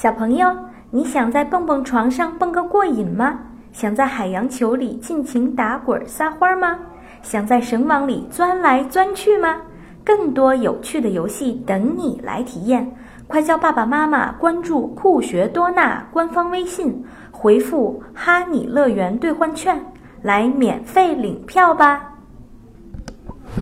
小朋友，你想在蹦蹦床上蹦个过瘾吗？想在海洋球里尽情打滚撒欢吗？想在绳网里钻来钻去吗？更多有趣的游戏等你来体验，快叫爸爸妈妈关注酷学多纳官方微信，回复“哈尼乐园兑换券”来免费领票吧。